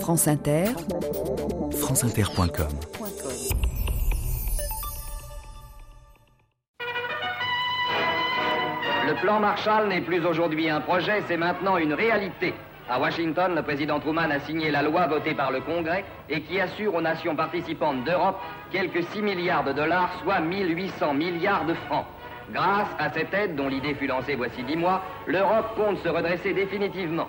France Inter, franceinter.com Le plan Marshall n'est plus aujourd'hui un projet, c'est maintenant une réalité. À Washington, le président Truman a signé la loi votée par le Congrès et qui assure aux nations participantes d'Europe quelques 6 milliards de dollars, soit 1800 milliards de francs. Grâce à cette aide, dont l'idée fut lancée voici 10 mois, l'Europe compte se redresser définitivement.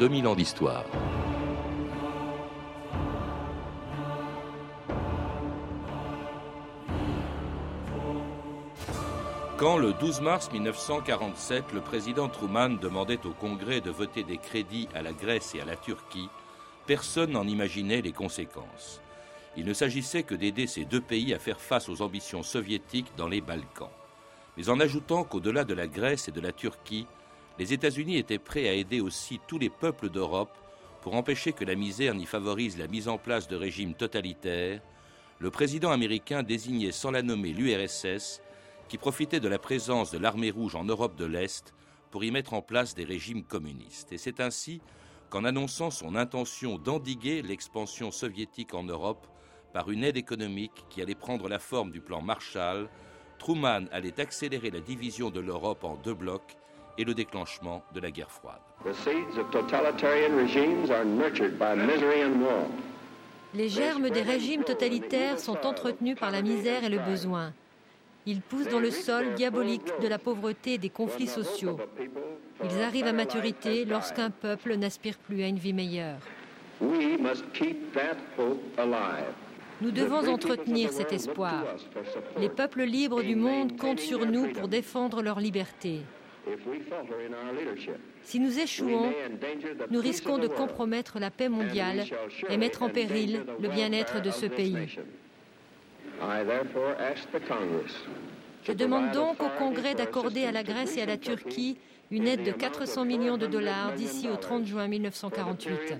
2000 ans d'histoire. Quand le 12 mars 1947, le président Truman demandait au Congrès de voter des crédits à la Grèce et à la Turquie, personne n'en imaginait les conséquences. Il ne s'agissait que d'aider ces deux pays à faire face aux ambitions soviétiques dans les Balkans. Mais en ajoutant qu'au-delà de la Grèce et de la Turquie, les États-Unis étaient prêts à aider aussi tous les peuples d'Europe pour empêcher que la misère n'y favorise la mise en place de régimes totalitaires, le président américain désignait sans la nommer l'URSS, qui profitait de la présence de l'armée rouge en Europe de l'Est pour y mettre en place des régimes communistes. Et c'est ainsi qu'en annonçant son intention d'endiguer l'expansion soviétique en Europe par une aide économique qui allait prendre la forme du plan Marshall, Truman allait accélérer la division de l'Europe en deux blocs et le déclenchement de la guerre froide. Les germes des régimes totalitaires sont entretenus par la misère et le besoin. Ils poussent dans le sol diabolique de la pauvreté et des conflits sociaux. Ils arrivent à maturité lorsqu'un peuple n'aspire plus à une vie meilleure. Nous devons entretenir cet espoir. Les peuples libres du monde comptent sur nous pour défendre leur liberté. Si nous échouons, nous risquons de compromettre la paix mondiale et mettre en péril le bien-être de ce pays. Je demande donc au Congrès d'accorder à la Grèce et à la Turquie une aide de 400 millions de dollars d'ici au 30 juin 1948.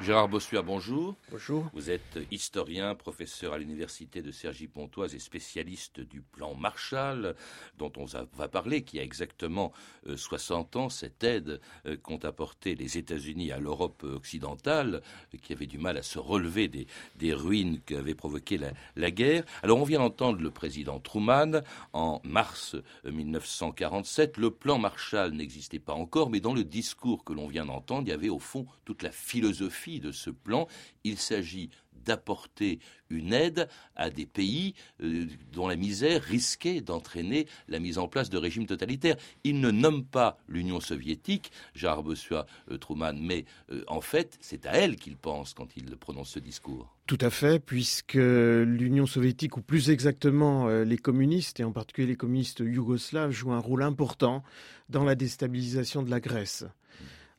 Gérard Bossuat, bonjour. Bonjour. Vous êtes historien, professeur à l'université de Cergy-Pontoise et spécialiste du plan Marshall, dont on va parler, qui a exactement 60 euh, ans, cette aide euh, qu'ont apporté les États-Unis à l'Europe occidentale, qui avait du mal à se relever des, ruines qu'avait provoqué la, la, guerre. Alors on vient d'entendre le président Truman en mars 1947. Euh, le plan Marshall n'existait pas encore, mais dans le discours que l'on vient d'entendre, il y avait au fond toute la philosophie de ce plan. Il s'agit d'apporter une aide à des pays euh, dont la misère risquait d'entraîner la mise en place de régimes totalitaires. Il ne nomme pas l'Union soviétique, Gérard euh, Truman, mais euh, en fait, c'est à elle qu'il pense quand il prononce ce discours. Tout à fait, puisque l'Union soviétique, ou plus exactement les communistes, et en particulier les communistes yougoslaves, jouent un rôle important dans la déstabilisation de la Grèce.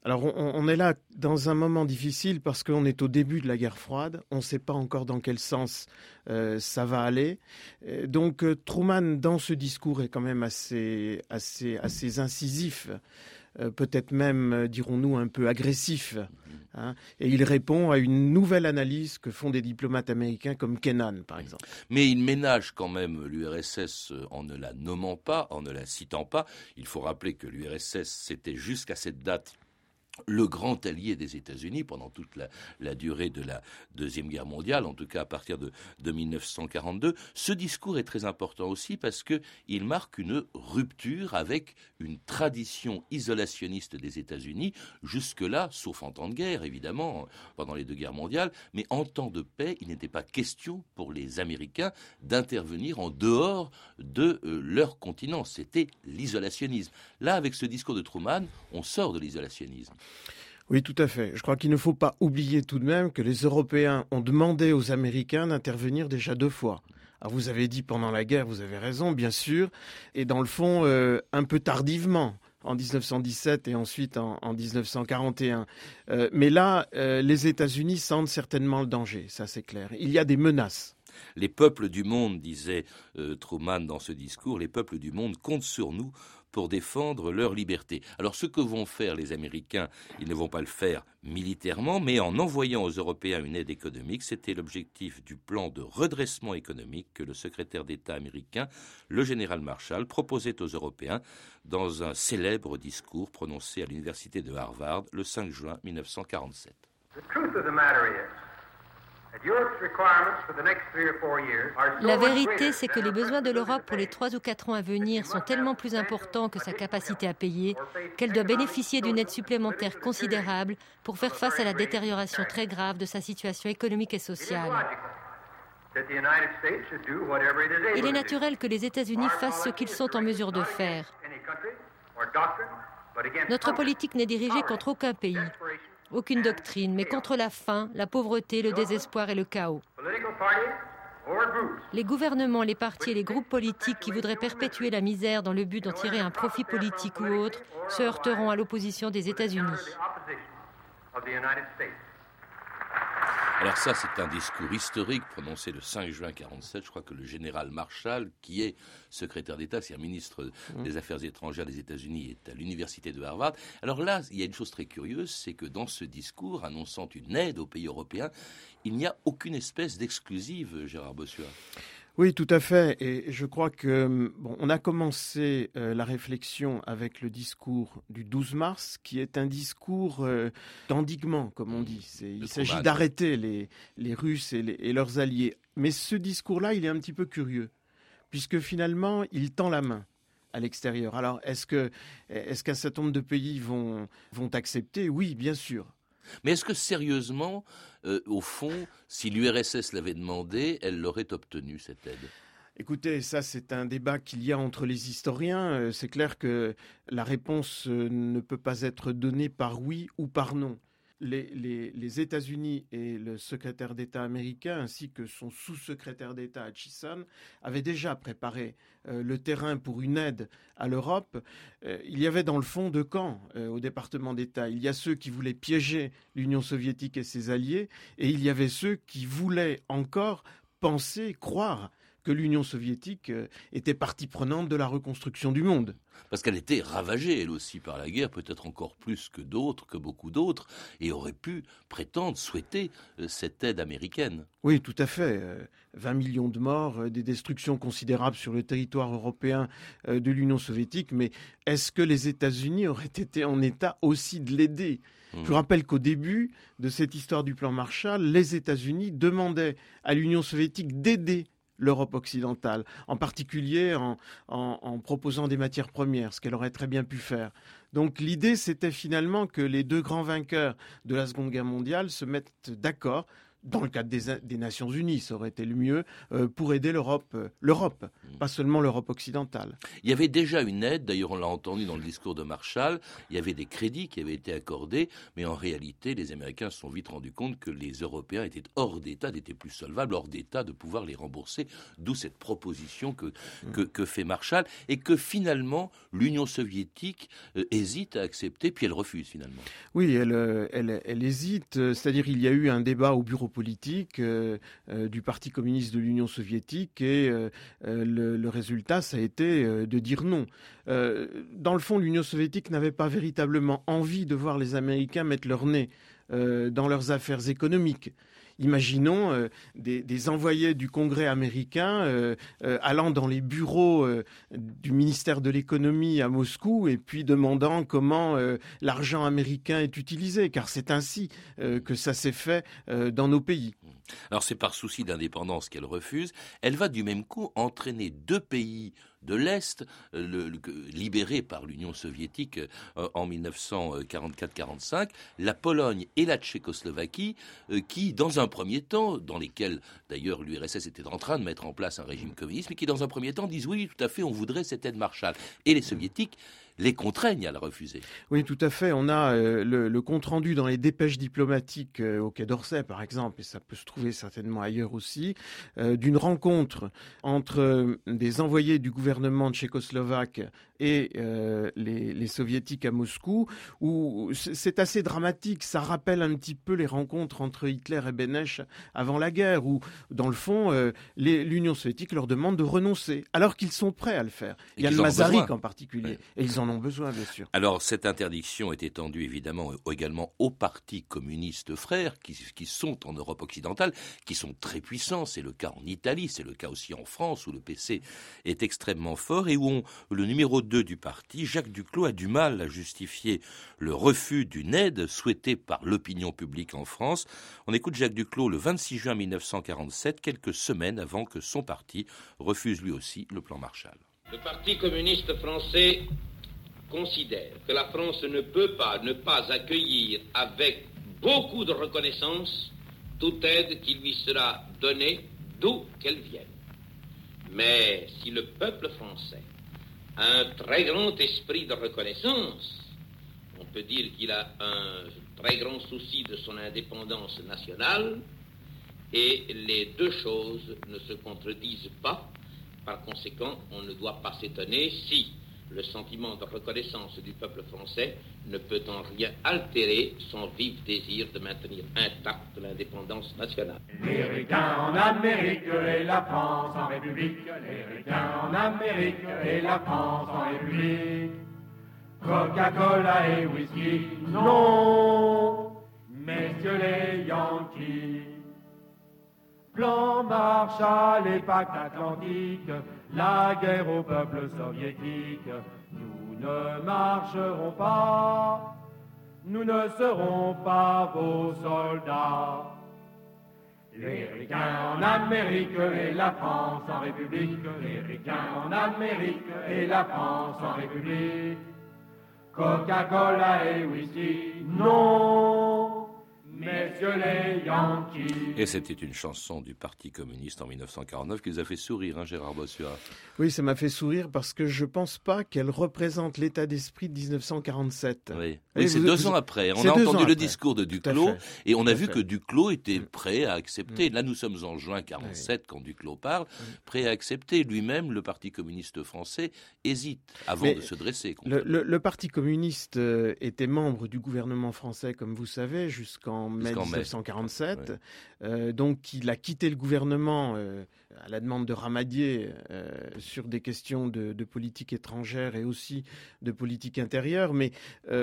Alors on, est là dans un moment difficile parce qu'on est au début de la guerre froide, on ne sait pas encore dans quel sens euh, ça va aller. donc euh, Truman, dans ce discours, est quand même assez, incisif, euh, peut-être même, dirons-nous, un peu agressif. Hein. et il répond à une nouvelle analyse que font des diplomates américains comme Kennan, par exemple. Mais il ménage quand même l'URSS en ne la nommant pas, en ne la citant pas. Il faut rappeler que l'URSS, c'était jusqu'à cette date le grand allié des États-Unis pendant toute la, durée de la Deuxième Guerre mondiale, en tout cas à partir de, 1942. Ce discours est très important aussi parce qu'il marque une rupture avec une tradition isolationniste des États-Unis, jusque-là, sauf en temps de guerre, évidemment, pendant les deux guerres mondiales, mais en temps de paix, il n'était pas question pour les Américains d'intervenir en dehors de euh, leur continent. C'était l'isolationnisme. Là, avec ce discours de Truman, on sort de l'isolationnisme. Oui, tout à fait. Je crois qu'il ne faut pas oublier tout de même que les Européens ont demandé aux Américains d'intervenir déjà deux fois. Alors vous avez dit pendant la guerre, vous avez raison, bien sûr, et dans le fond, euh, un peu tardivement en 1917 et ensuite en, 1941. Euh, mais là, euh, les États-Unis sentent certainement le danger, ça c'est clair. Il y a des menaces. Les peuples du monde, disait Truman dans ce discours, les peuples du monde comptent sur nous pour défendre leur liberté. Alors ce que vont faire les Américains, ils ne vont pas le faire militairement, mais en envoyant aux Européens une aide économique, c'était l'objectif du plan de redressement économique que le secrétaire d'État américain, le général Marshall, proposait aux Européens dans un célèbre discours prononcé à l'université de Harvard le 5 juin 1947. La vérité, c'est que les besoins de l'Europe pour les trois ou quatre ans à venir sont tellement plus importants que sa capacité à payer qu'elle doit bénéficier d'une aide supplémentaire considérable pour faire face à la détérioration très grave de sa situation économique et sociale. Il est naturel que les États-Unis fassent ce qu'ils sont en mesure de faire. Notre politique n'est dirigée contre aucun pays aucune doctrine, mais contre la faim, la pauvreté, le désespoir et le chaos. Les gouvernements, les partis et les groupes politiques qui voudraient perpétuer la misère dans le but d'en tirer un profit politique ou autre se heurteront à l'opposition des États-Unis. Alors ça, c'est un discours historique prononcé le 5 juin 1947. Je crois que le général Marshall, qui est secrétaire d'État, c'est un ministre mmh. des Affaires étrangères des États-Unis, est à l'université de Harvard. Alors là, il y a une chose très curieuse, c'est que dans ce discours annonçant une aide aux pays européens, il n'y a aucune espèce d'exclusive, Gérard Bossuat. Oui, tout à fait. Et je crois que hum, bon, on a commencé euh, la réflexion avec le discours du 12 mars, qui est un discours euh, d'endiguement, comme on dit. Il s'agit d'arrêter les, les, Russes et, et, leurs alliés. Mais ce discours-là, il est un petit peu curieux, puisque finalement, il tend la main à l'extérieur. Alors, est-ce que est-ce qu'un certain nombre de pays vont vont accepter? Oui, bien sûr. Mais est-ce que sérieusement, euh, au fond, si l'URSS l'avait demandé, elle l'aurait obtenu, cette aide? Écoutez, ça c'est un débat qu'il y a entre les historiens. Euh, c'est clair que la réponse euh, ne peut pas être donnée par oui ou par non les, États-Unis et le secrétaire d'État américain, ainsi que son sous-secrétaire d'État Hutchison, avaient déjà préparé euh, le terrain pour une aide à l'Europe. Euh, il y avait dans le fond deux camps euh, au département d'État. Il y a ceux qui voulaient piéger l'Union soviétique et ses alliés, et il y avait ceux qui voulaient encore penser, croire que l'Union soviétique était partie prenante de la reconstruction du monde parce qu'elle était ravagée, elle aussi, par la guerre, peut-être encore plus que d'autres, que beaucoup d'autres, et aurait pu prétendre, souhaiter euh, cette aide américaine. Oui, tout à fait. 20 euh, millions de morts, euh, des destructions considérables sur le territoire européen de l'Union soviétique, mais est-ce que les États-Unis auraient été en état aussi de l'aider? Mmh. Je rappelle qu'au début de cette histoire du plan Marshall, les États-Unis demandaient à l'Union soviétique d'aider l'Europe occidentale, en particulier en, proposant des matières premières, ce qu'elle aurait très bien pu faire. Donc l'idée, c'était finalement que les deux grands vainqueurs de la Seconde Guerre mondiale se mettent d'accord dans le cadre des, Nations Unies, ça aurait été le mieux, euh, pour aider l'Europe, euh, l'Europe, mm. pas seulement l'Europe occidentale. Il y avait déjà une aide, d'ailleurs on l'a entendu dans le discours de Marshall, il y avait des crédits qui avaient été accordés, mais en réalité les Américains se sont vite rendus compte que les Européens étaient hors d'état, n'étaient plus solvables, hors d'état de pouvoir les rembourser, d'où cette proposition que, mm. que, fait Marshall, et que finalement l'Union soviétique euh, hésite à accepter, puis elle refuse finalement. Oui, elle, elle, elle hésite, c'est-à-dire il y a eu un débat au bureau politique euh, euh, du Parti communiste de l'Union soviétique et euh, le, résultat, ça a été de dire non. dans le fond, l'Union soviétique n'avait pas véritablement envie de voir les Américains mettre leur nez dans leurs affaires économiques. Imaginons euh, des, envoyés du Congrès américain euh, euh, allant dans les bureaux du ministère de l'économie à Moscou et puis demandant comment l'argent américain est utilisé, car c'est ainsi que ça s'est fait dans nos pays. Alors c'est par souci d'indépendance qu'elle refuse. Elle va du même coup entraîner deux pays de l'Est, euh, libérés par l'Union soviétique euh, en 1944-45, la Pologne et la Tchécoslovaquie, euh, qui, dans un premier temps, dans lesquels d'ailleurs l'URSS était en train de mettre en place un régime communiste, mais qui, dans un premier temps, disent oui, tout à fait, on voudrait cette aide Marshall. Et les soviétiques les contraignent à la refuser. Oui, tout à fait. On a euh, le, compte-rendu dans les dépêches diplomatiques euh, au Quai d'Orsay, par exemple, et ça peut se trouver certainement ailleurs aussi, euh, d'une rencontre entre des envoyés du gouvernement tchécoslovaque et les, les, soviétiques à Moscou, où c'est assez dramatique. Ça rappelle un petit peu les rencontres entre Hitler et Benesch avant la guerre, où, dans le fond, l'Union soviétique leur demande de renoncer, alors qu'ils sont prêts à le faire. Il y a le Mazarik en particulier, et ils en ont besoin, bien sûr. Alors, cette interdiction est étendue évidemment également aux partis communistes frères qui, qui sont en Europe occidentale, qui sont très puissants. C'est le cas en Italie, c'est le cas aussi en France, où le PC est extrêmement fort et où on, le numéro 2 du parti, Jacques Duclos, a du mal à justifier le refus d'une aide souhaitée par l'opinion publique en France. On écoute Jacques Duclos le 26 juin 1947, quelques semaines avant que son parti refuse lui aussi le plan Marshall. Le Parti communiste français considère que la France ne peut pas ne pas accueillir avec beaucoup de reconnaissance toute aide qui lui sera donnée d'où qu'elle vienne. Mais si le peuple français un très grand esprit de reconnaissance, on peut dire qu'il a un très grand souci de son indépendance nationale, et les deux choses ne se contredisent pas. Par conséquent, on ne doit pas s'étonner si le sentiment de reconnaissance du peuple français ne peut en rien altérer son vif désir de maintenir intacte l'indépendance nationale. Les en Amérique et la France en République. Les en Amérique et la France en République. Coca-Cola et whisky, non, messieurs les Yankees. Plan Marshall et pacte atlantique, la guerre au peuple soviétique. Nous ne marcherons pas, nous ne serons pas vos soldats. Les ricains en Amérique et la France en République, les ricains en Amérique et la France en République. Coca-Cola et whisky, non Messieurs les Yankees. Et c'était une chanson du Parti communiste en 1949 qui vous a fait sourire, hein, Gérard Bossuat. Oui, ça m'a fait sourire parce que je ne pense pas qu'elle représente l'état d'esprit de 1947. Oui, c'est deux ans après. On a entendu le discours de Duclos et on a vu que Duclos était mm. prêt à accepter. Mm. Là, nous sommes en juin 47 quand Duclos parle, mm. prêt à accepter. Lui-même, le Parti communiste français, hésite avant de se dresser. Le, le, Parti communiste euh, était membre du gouvernement français, comme vous savez, jusqu'en en mai 1947. Euh, donc il a quitté le gouvernement euh, à la demande de Ramadier euh, sur des questions de, politique étrangère et aussi de politique intérieure. Mais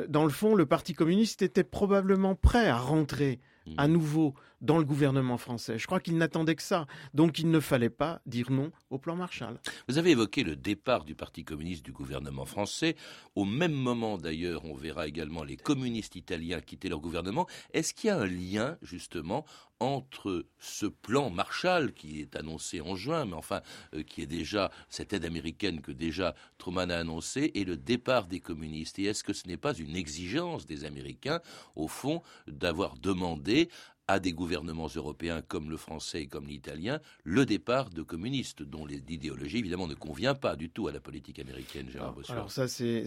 dans le fond, le Parti communiste était probablement prêt à rentrer à nouveau dans le gouvernement français. Je crois qu'il n'attendait que ça. Donc il ne fallait pas dire non au plan Marshall. Vous avez évoqué le départ du Parti communiste du gouvernement français. Au même moment d'ailleurs, on verra également les communistes italiens quitter leur gouvernement. Est-ce qu'il y a un lien justement entre ce plan Marshall qui est annoncé en juin, mais enfin euh, qui est déjà cette aide américaine que déjà Truman a annoncé, et le départ des communistes. Et est-ce que ce n'est pas une exigence des Américains, au fond, d'avoir demandé à des gouvernements européens comme le français et comme l'italien le départ de communistes dont l'idéologie évidemment ne convient pas du tout à la politique américaine, Gérard Bossuet. Alors ça, c'est,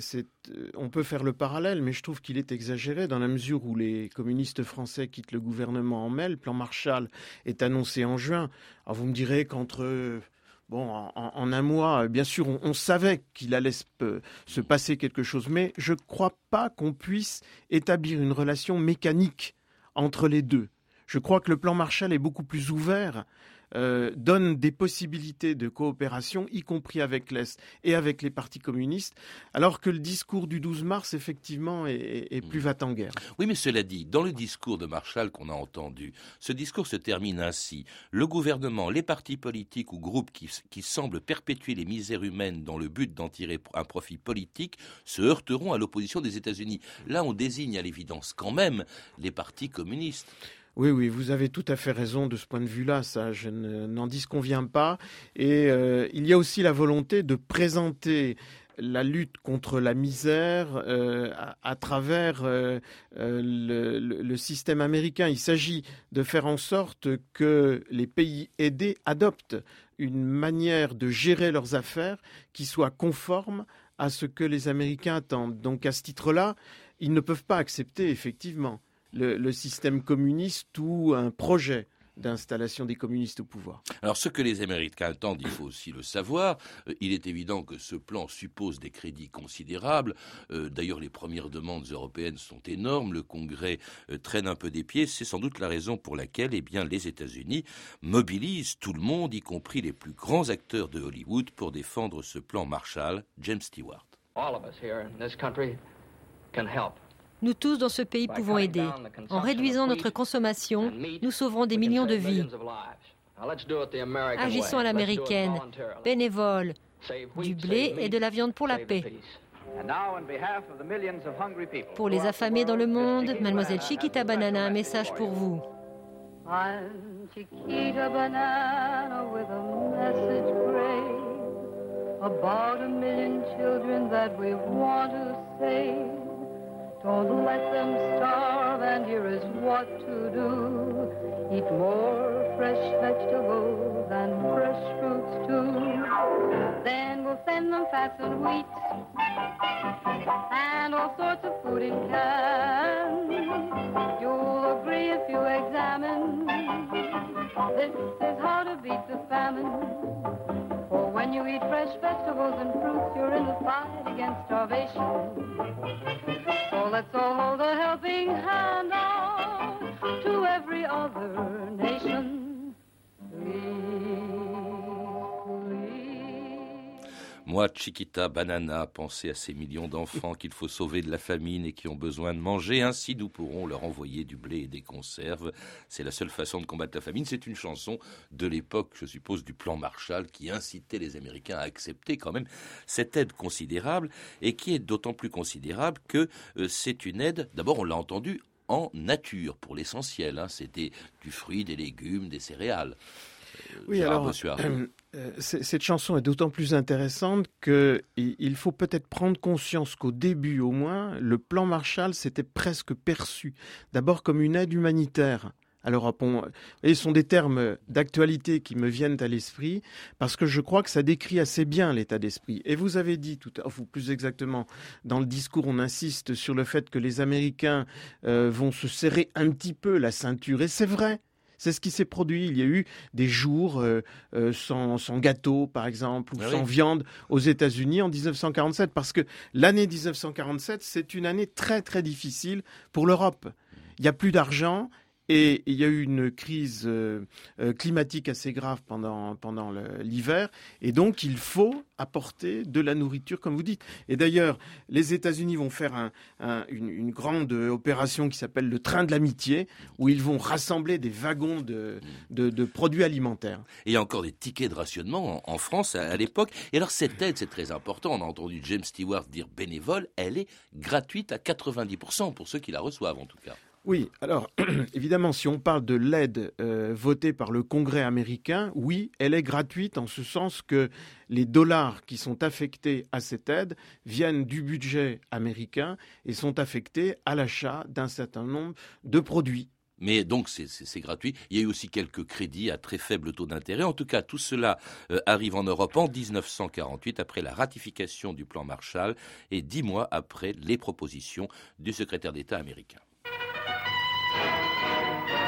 euh, on peut faire le parallèle, mais je trouve qu'il est exagéré dans la mesure où les communistes français quittent le gouvernement en mai, le plan Marshall est annoncé en juin. Alors vous me direz qu'entre Bon, en, un mois, bien sûr, on, savait qu'il allait se, se, passer quelque chose, mais je ne crois pas qu'on puisse établir une relation mécanique entre les deux. Je crois que le plan Marshall est beaucoup plus ouvert, euh, donne des possibilités de coopération, y compris avec l'Est et avec les partis communistes, alors que le discours du 12 mars, effectivement, est, plus va en guerre. Oui, mais cela dit, dans le discours de Marshall qu'on a entendu, ce discours se termine ainsi. Le gouvernement, les partis politiques ou groupes qui, qui semblent perpétuer les misères humaines dans le but d'en tirer un profit politique se heurteront à l'opposition des États-Unis. Là, on désigne à l'évidence quand même les partis communistes. Oui, oui, vous avez tout à fait raison de ce point de vue-là, ça, je n'en disconviens pas. Et euh, il y a aussi la volonté de présenter la lutte contre la misère euh, à, travers euh, le, système américain. Il s'agit de faire en sorte que les pays aidés adoptent une manière de gérer leurs affaires qui soit conforme à ce que les Américains attendent. Donc à ce titre-là, ils ne peuvent pas accepter effectivement le, système communiste ou un projet d'installation des communistes au pouvoir. Alors ce que les Américains attendent, il faut aussi le savoir. Euh, il est évident que ce plan suppose des crédits considérables. Euh, d'ailleurs, les premières demandes européennes sont énormes. Le Congrès euh, traîne un peu des pieds. C'est sans doute la raison pour laquelle eh bien, les États-Unis mobilisent tout le monde, y compris les plus grands acteurs de Hollywood, pour défendre ce plan Marshall. James Stewart. Nous tous dans ce pays pouvons aider. En réduisant notre consommation, nous sauverons des millions de vies. Agissons à l'américaine, bénévole, du blé et de la viande pour la paix. Pour les affamés dans le monde, mademoiselle Chiquita Banana, un message pour vous. Don't let them starve, and here is what to do. Eat more fresh vegetables and fresh fruits too. Then we'll send them fats and wheat and all sorts of food in cans. You'll agree if you examine. This is how to beat the famine. When you eat fresh vegetables and fruits, you're in the fight against starvation. So let's all hold a helping hand out to every other nation. Moi, Chiquita Banana, pensez à ces millions d'enfants qu'il faut sauver de la famine et qui ont besoin de manger. Ainsi, nous pourrons leur envoyer du blé et des conserves. C'est la seule façon de combattre la famine. C'est une chanson de l'époque, je suppose, du plan Marshall qui incitait les Américains à accepter quand même cette aide considérable et qui est d'autant plus considérable que euh, c'est une aide, d'abord on l'a entendu, en nature pour l'essentiel. Hein. C'était du fruit, des légumes, des céréales. Euh, oui, alors, euh, cette chanson est d'autant plus intéressante qu'il faut peut-être prendre conscience qu'au début, au moins, le plan Marshall s'était presque perçu d'abord comme une aide humanitaire à l'Europe. Et ce sont des termes d'actualité qui me viennent à l'esprit parce que je crois que ça décrit assez bien l'état d'esprit. Et vous avez dit tout à ou plus exactement, dans le discours, on insiste sur le fait que les Américains euh, vont se serrer un petit peu la ceinture. Et c'est vrai. C'est ce qui s'est produit. Il y a eu des jours euh, euh, sans, gâteau, par exemple, ou ah sans viande aux États-Unis en 1947, parce que l'année 1947, c'est une année très très difficile pour l'Europe. Il n'y a plus d'argent, et il y a eu une crise euh, euh, climatique assez grave pendant, pendant l'hiver. Et donc, il faut apporter de la nourriture, comme vous dites. Et d'ailleurs, les États-Unis vont faire une, grande opération qui s'appelle le train de l'amitié, où ils vont rassembler des wagons de, produits alimentaires. Et il y a encore des tickets de rationnement en, France à, à l'époque. Et alors, cette aide, c'est très important. On a entendu James Stewart dire bénévole. Elle est gratuite à 90% pour ceux qui la reçoivent, en tout cas. Oui, alors évidemment, si on parle de l'aide euh, votée par le Congrès américain, oui, elle est gratuite en ce sens que les dollars qui sont affectés à cette aide viennent du budget américain et sont affectés à l'achat d'un certain nombre de produits. Mais donc c'est gratuit. Il y a eu aussi quelques crédits à très faible taux d'intérêt. En tout cas, tout cela euh, arrive en Europe en 1948 après la ratification du plan Marshall et dix mois après les propositions du secrétaire d'État américain.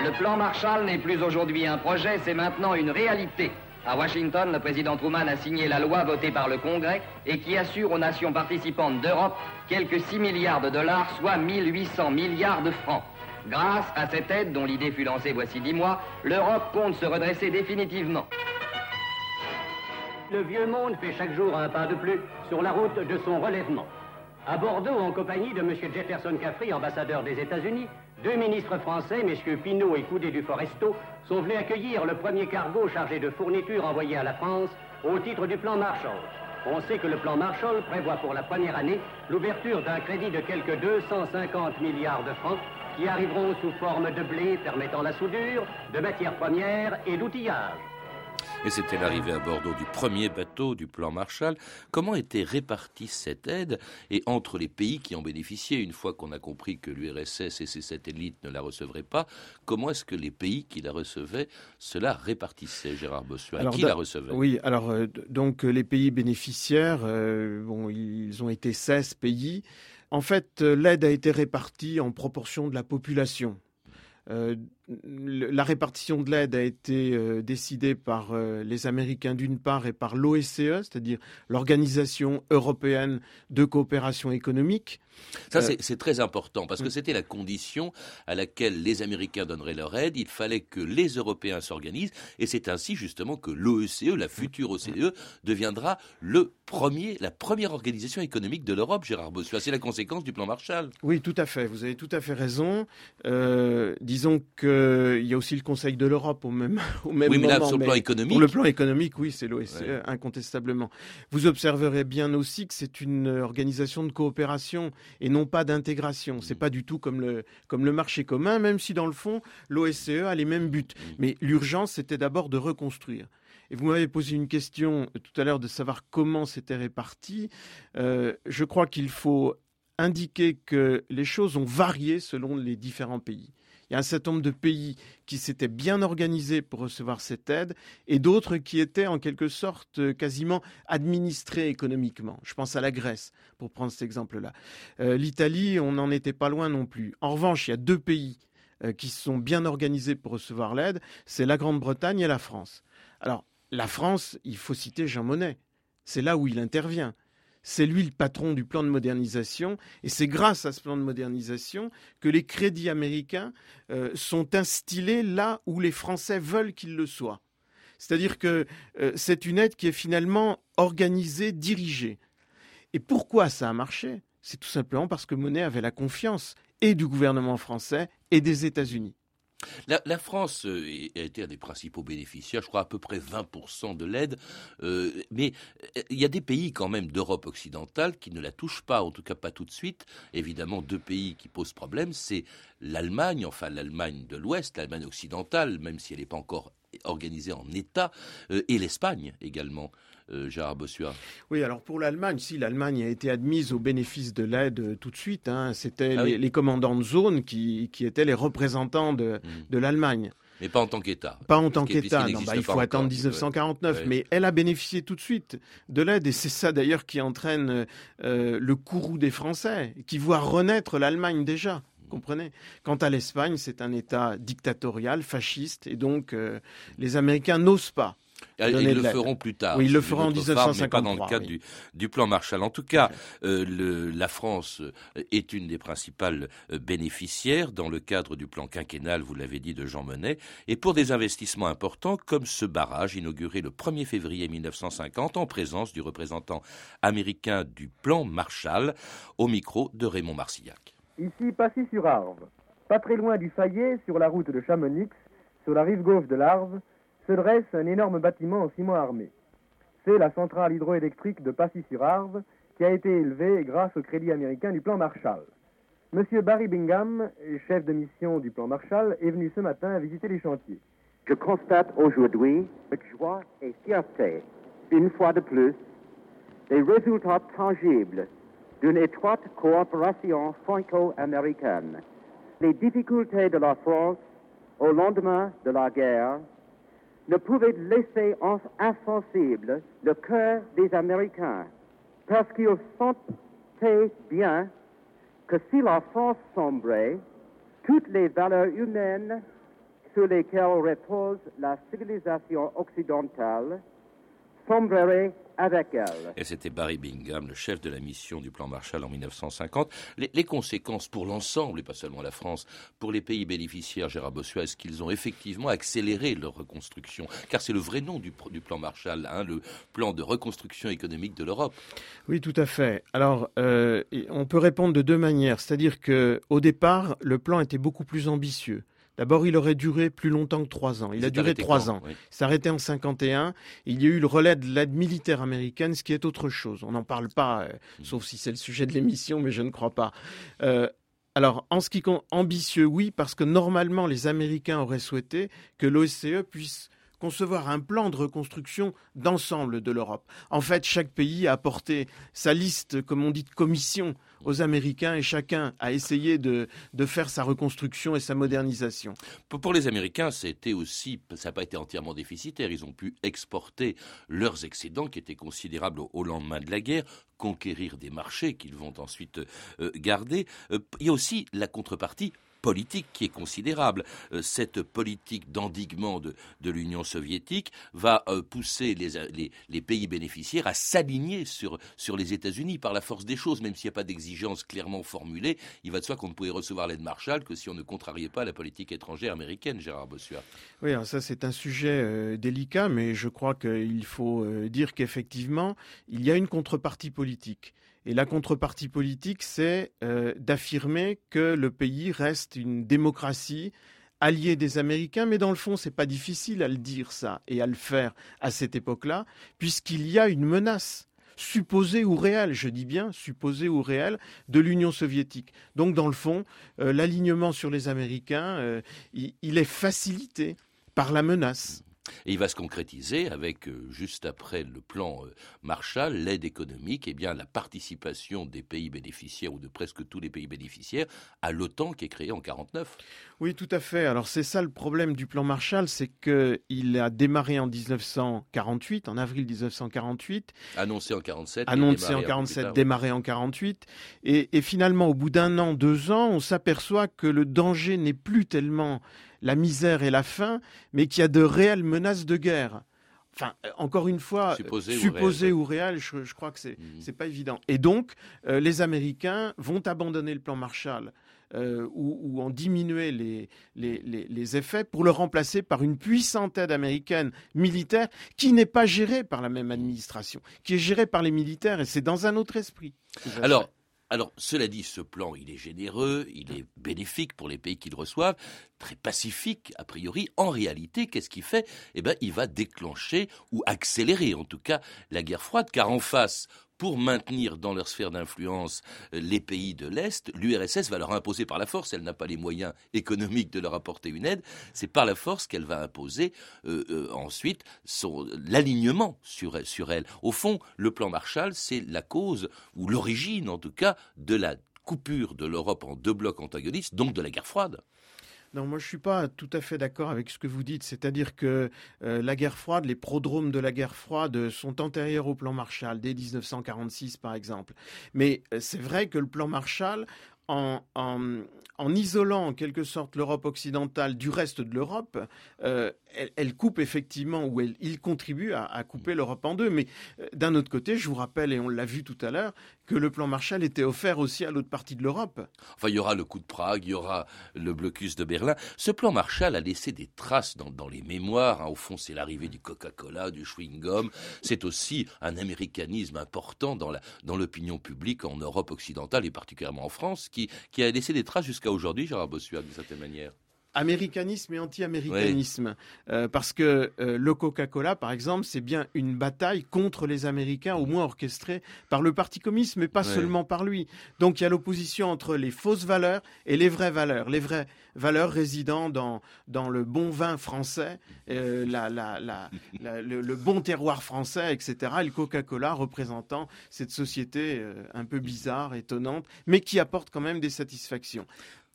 Le plan Marshall n'est plus aujourd'hui un projet, c'est maintenant une réalité. À Washington, le président Truman a signé la loi votée par le Congrès et qui assure aux nations participantes d'Europe quelques 6 milliards de dollars, soit 1800 milliards de francs. Grâce à cette aide, dont l'idée fut lancée voici 10 mois, l'Europe compte se redresser définitivement. Le vieux monde fait chaque jour un pas de plus sur la route de son relèvement. À Bordeaux, en compagnie de M. Jefferson Caffrey, ambassadeur des États-Unis, deux ministres français, messieurs Pinault et Coudé du Foresto, sont venus accueillir le premier cargo chargé de fournitures envoyées à la France au titre du plan Marshall. On sait que le plan Marshall prévoit pour la première année l'ouverture d'un crédit de quelques 250 milliards de francs qui arriveront sous forme de blé permettant la soudure, de matières premières et d'outillage. Et c'était l'arrivée à Bordeaux du premier bateau du plan Marshall. Comment était répartie cette aide? Et entre les pays qui en bénéficiaient, une fois qu'on a compris que l'URSS et ses satellites ne la recevraient pas, comment est-ce que les pays qui la recevaient cela répartissait, Gérard Bossuet? Qui la recevait Oui, alors euh, donc les pays bénéficiaires, euh, bon, ils ont été 16 pays. En fait, l'aide a été répartie en proportion de la population. Euh, la répartition de l'aide a été euh, décidée par euh, les Américains d'une part et par l'OSCE, c'est-à-dire l'Organisation européenne de coopération économique. Ça, c'est très important parce que mm. c'était la condition à laquelle les Américains donneraient leur aide. Il fallait que les Européens s'organisent et c'est ainsi justement que l'OECE, la future OCDE, deviendra le premier, la première organisation économique de l'Europe, Gérard Bossuet. C'est la conséquence du plan Marshall. Oui, tout à fait. Vous avez tout à fait raison. disons que euh, il y a aussi le Conseil de l'Europe au même, au même oui, mais Là, sur le plan économique. Pour le plan économique, oui, c'est l'OSCE, incontestablement. Vous observerez bien aussi que c'est une organisation de coopération et non pas d'intégration. C'est mm. pas du tout comme le, comme le marché commun, même si dans le fond, l'OSCE a les mêmes buts. Mm. Mais l'urgence, c'était d'abord de reconstruire. Et vous m'avez posé une question tout à l'heure de savoir comment c'était réparti. Euh, je crois qu'il faut indiquer que les choses ont varié selon les différents pays. Il y a un certain nombre de pays qui s'étaient bien organisés pour recevoir cette aide et d'autres qui étaient en quelque sorte euh, quasiment administrés économiquement. Je pense à la Grèce, pour prendre cet exemple-là. Euh, L'Italie, on n'en était pas loin non plus. En revanche, il y a deux pays euh, qui sont bien organisés pour recevoir l'aide, c'est la Grande-Bretagne et la France. Alors, la France, il faut citer Jean Monnet. C'est là où il intervient. C'est lui le patron du plan de modernisation et c'est grâce à ce plan de modernisation que les crédits américains euh, sont instillés là où les Français veulent qu'ils le soient. C'est-à-dire que euh, c'est une aide qui est finalement organisée, dirigée. Et pourquoi ça a marché? C'est tout simplement parce que Monet avait la confiance et du gouvernement français et des États-Unis. La, France euh, a été un des principaux bénéficiaires, je crois à peu près 20% de l'aide, euh, mais euh, il y a des pays quand même d'Europe occidentale qui ne la touchent pas, en tout cas pas tout de suite. Évidemment, deux pays qui posent problème, c'est l'Allemagne, enfin l'Allemagne de l'Ouest, l'Allemagne occidentale, même si elle n'est pas encore organisée en État, et l'Espagne également. Euh, Gérard Oui, alors pour l'Allemagne, si l'Allemagne a été admise au bénéfice de l'aide euh, tout de suite, hein, c'était ah les, commandants de zone qui, étaient les représentants de, hmm. l'Allemagne. Mais pas en tant qu'État. Pas en tant qu'État. Bah, il faut attendre 1949. Mais elle a bénéficié tout de suite de l'aide. Et c'est ça d'ailleurs qui entraîne euh, le courroux des Français, qui voit renaître l'Allemagne déjà. Comprenez? Quant à l'Espagne, c'est un État dictatorial, fasciste. Et donc, les Américains n'osent pas ils le feront plus tard. Oui, ils le feront en 1953. pas dans le cadre du, plan Marshall. En tout cas, euh, la France est une des principales euh, bénéficiaires dans le cadre du plan quinquennal, vous l'avez dit, de Jean Monnet, et pour des investissements importants comme ce barrage inauguré le 1er février 1950 en présence du représentant américain du plan Marshall au micro de Raymond Marcillac. Ici Passy-sur-Arve, pas très loin du Fayet, sur la route de Chamonix, sur la rive gauche de l'Arve, se dresse un énorme bâtiment en ciment armé. C'est la centrale hydroélectrique de Passy-sur-Arve qui a été élevée grâce au crédit américain du plan Marshall. Monsieur Barry Bingham, chef de mission du plan Marshall, est venu ce matin visiter les chantiers. Je constate aujourd'hui avec joie et fierté, une fois de plus, les résultats tangibles d'une étroite coopération franco-américaine. Les difficultés de la France au lendemain de la guerre ne pouvait laisser insensible le cœur des Américains, parce qu'ils sentaient bien que si la France sombrait, toutes les valeurs humaines sur lesquelles repose la civilisation occidentale sombreraient et c'était Barry Bingham, le chef de la mission du plan Marshall en 1950. Les, conséquences pour l'ensemble, et pas seulement la France, pour les pays bénéficiaires, Gérard Bossuet, est-ce qu'ils ont effectivement accéléré leur reconstruction? Car c'est le vrai nom du, plan Marshall, hein, le plan de reconstruction économique de l'Europe. Oui, tout à fait. Alors, euh, on peut répondre de deux manières. C'est-à-dire qu'au départ, le plan était beaucoup plus ambitieux. D'abord, il aurait duré plus longtemps que trois ans. Il, a duré trois ans. Il s'est arrêté en 51. Il y a eu le relais de l'aide militaire américaine, ce qui est autre chose. On n'en parle pas, euh, mm. sauf si c'est le sujet de l'émission, mais je ne crois pas. Euh, alors, en ce qui compte ambitieux, oui, parce que normalement, les Américains auraient souhaité que l'OSCE puisse concevoir un plan de reconstruction d'ensemble de l'Europe. En fait, chaque pays a apporté sa liste, comme on dit, de commission aux Américains et chacun a essayé de, faire sa reconstruction et sa modernisation. Pour les Américains, c'était aussi, ça n'a pas été entièrement déficitaire. Ils ont pu exporter leurs excédents qui étaient considérables au lendemain de la guerre, conquérir des marchés qu'ils vont ensuite euh, garder. Euh, il y a aussi la contrepartie politique qui est considérable. Euh, cette politique d'endiguement de, l'Union soviétique va euh, pousser les, pays bénéficiaires à s'aligner sur, sur les États-Unis par la force des choses, même s'il n'y a pas d'exigence clairement formulée. Il va de soi qu'on ne pouvait recevoir l'aide Marshall que si on ne contrariait pas la politique étrangère américaine, Gérard Bossuat. Oui, ça c'est un sujet euh, délicat, mais je crois qu'il faut dire qu'effectivement, il y a une contrepartie politique. Et la contrepartie politique, c'est euh, d'affirmer que le pays reste une démocratie alliée des Américains, mais dans le fond, c'est pas difficile à le dire ça et à le faire à cette époque-là, puisqu'il y a une menace supposée ou réelle, je dis bien supposée ou réelle, de l'Union soviétique. Donc, dans le fond, euh, l'alignement sur les Américains, euh, il est facilité par la menace. Et il va se concrétiser avec, euh, juste après le plan euh, Marshall, l'aide économique, et eh bien la participation des pays bénéficiaires ou de presque tous les pays bénéficiaires à l'OTAN qui est créée en 1949. Oui, tout à fait. Alors c'est ça le problème du plan Marshall, c'est qu'il a démarré en 1948, en avril 1948. Annoncé en 47. Annoncé en 47, démarré en 48. Et, et finalement, au bout d'un an, deux ans, on s'aperçoit que le danger n'est plus tellement la misère et la faim, mais qu'il y a de réelles menaces de guerre. Enfin, euh, encore une fois, supposé, ou réel, je, crois que c'est n'est mmh. pas évident. Et donc, euh, les Américains vont abandonner le plan Marshall euh, ou, en diminuer les, les, effets pour le remplacer par une puissante aide américaine militaire qui n'est pas gérée par la même administration, qui est gérée par les militaires et c'est dans un autre esprit. Alors, alors, cela dit, ce plan, il est généreux, il est bénéfique pour les pays qui le reçoivent, très pacifique a priori. En réalité, qu'est-ce qu'il fait? Eh bien, il va déclencher ou accélérer, en tout cas, la guerre froide, car en face, pour maintenir dans leur sphère d'influence euh, les pays de l'Est, l'URSS va leur imposer par la force, elle n'a pas les moyens économiques de leur apporter une aide, c'est par la force qu'elle va imposer euh, euh, ensuite l'alignement sur, sur elle. Au fond, le plan Marshall, c'est la cause, ou l'origine en tout cas, de la coupure de l'Europe en deux blocs antagonistes, donc de la guerre froide. Non, moi je suis pas tout à fait d'accord avec ce que vous dites. C'est-à-dire que euh, la guerre froide, les prodromes de la guerre froide sont antérieurs au plan Marshall, dès 1946 par exemple. Mais euh, c'est vrai que le plan Marshall en, isolant en quelque sorte l'Europe occidentale du reste de l'Europe, euh, elle, coupe effectivement, ou il contribue à, couper l'Europe en deux. Mais euh, d'un autre côté, je vous rappelle, et on l'a vu tout à l'heure, que le plan Marshall était offert aussi à l'autre partie de l'Europe. Enfin, il y aura le coup de Prague, il y aura le blocus de Berlin. Ce plan Marshall a laissé des traces dans, les mémoires. Hein. Au fond, c'est l'arrivée du Coca-Cola, du chewing-gum. C'est aussi un américanisme important dans l'opinion publique en Europe occidentale et particulièrement en France, qui, qui a laissé des traces jusqu'à aujourd'hui, Gérard Bossuat, d'une certaine manière américanisme et anti-américanisme. Euh, parce que euh, le Coca-Cola, par exemple, c'est bien une bataille contre les Américains, au moins orchestrée par le Parti communiste, mais pas seulement par lui. Donc il y a l'opposition entre les fausses valeurs et les vraies valeurs. Les vraies valeurs résidant dans, dans le bon vin français, euh, la, la, le, le, bon terroir français, etc. Et le Coca-Cola représentant cette société un peu bizarre, étonnante, mais qui apporte quand même des satisfactions.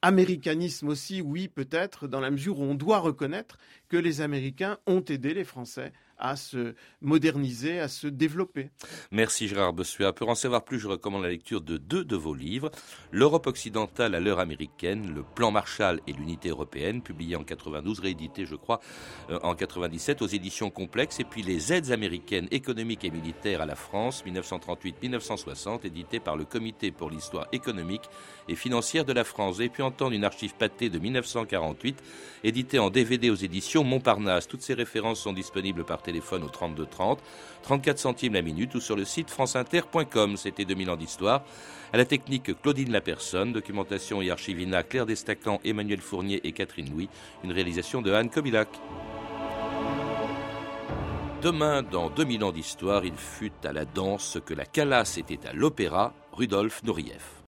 Américanisme aussi, oui, peut-être, dans la mesure où on doit reconnaître que les Américains ont aidé les Français à se moderniser, à se développer. Merci Gérard Bossuet. Pour en savoir plus, je recommande la lecture de deux de vos livres, L'Europe occidentale à l'heure américaine, Le plan Marshall et l'unité européenne, publié en 92, réédité je crois euh, en 97 aux éditions complexes, et puis Les aides américaines économiques et militaires à la France, 1938-1960, édité par le Comité pour l'histoire économique et financière de la France. Et puis entendre une archive pâtée de 1948, édité en DVD aux éditions Montparnasse. Toutes ces références sont disponibles par téléphone au 32 30, 34 centimes la minute ou sur le site franceinter.com. C'était 2000 ans d'histoire. À la technique Claudine Lapersonne, documentation et archivina Claire Destacan, Emmanuel Fournier et Catherine Louis. Une réalisation de Anne Kobilac. Demain, dans 2000 ans d'histoire, il fut à la danse que la Calas était à l'opéra, Rudolf Nureyev.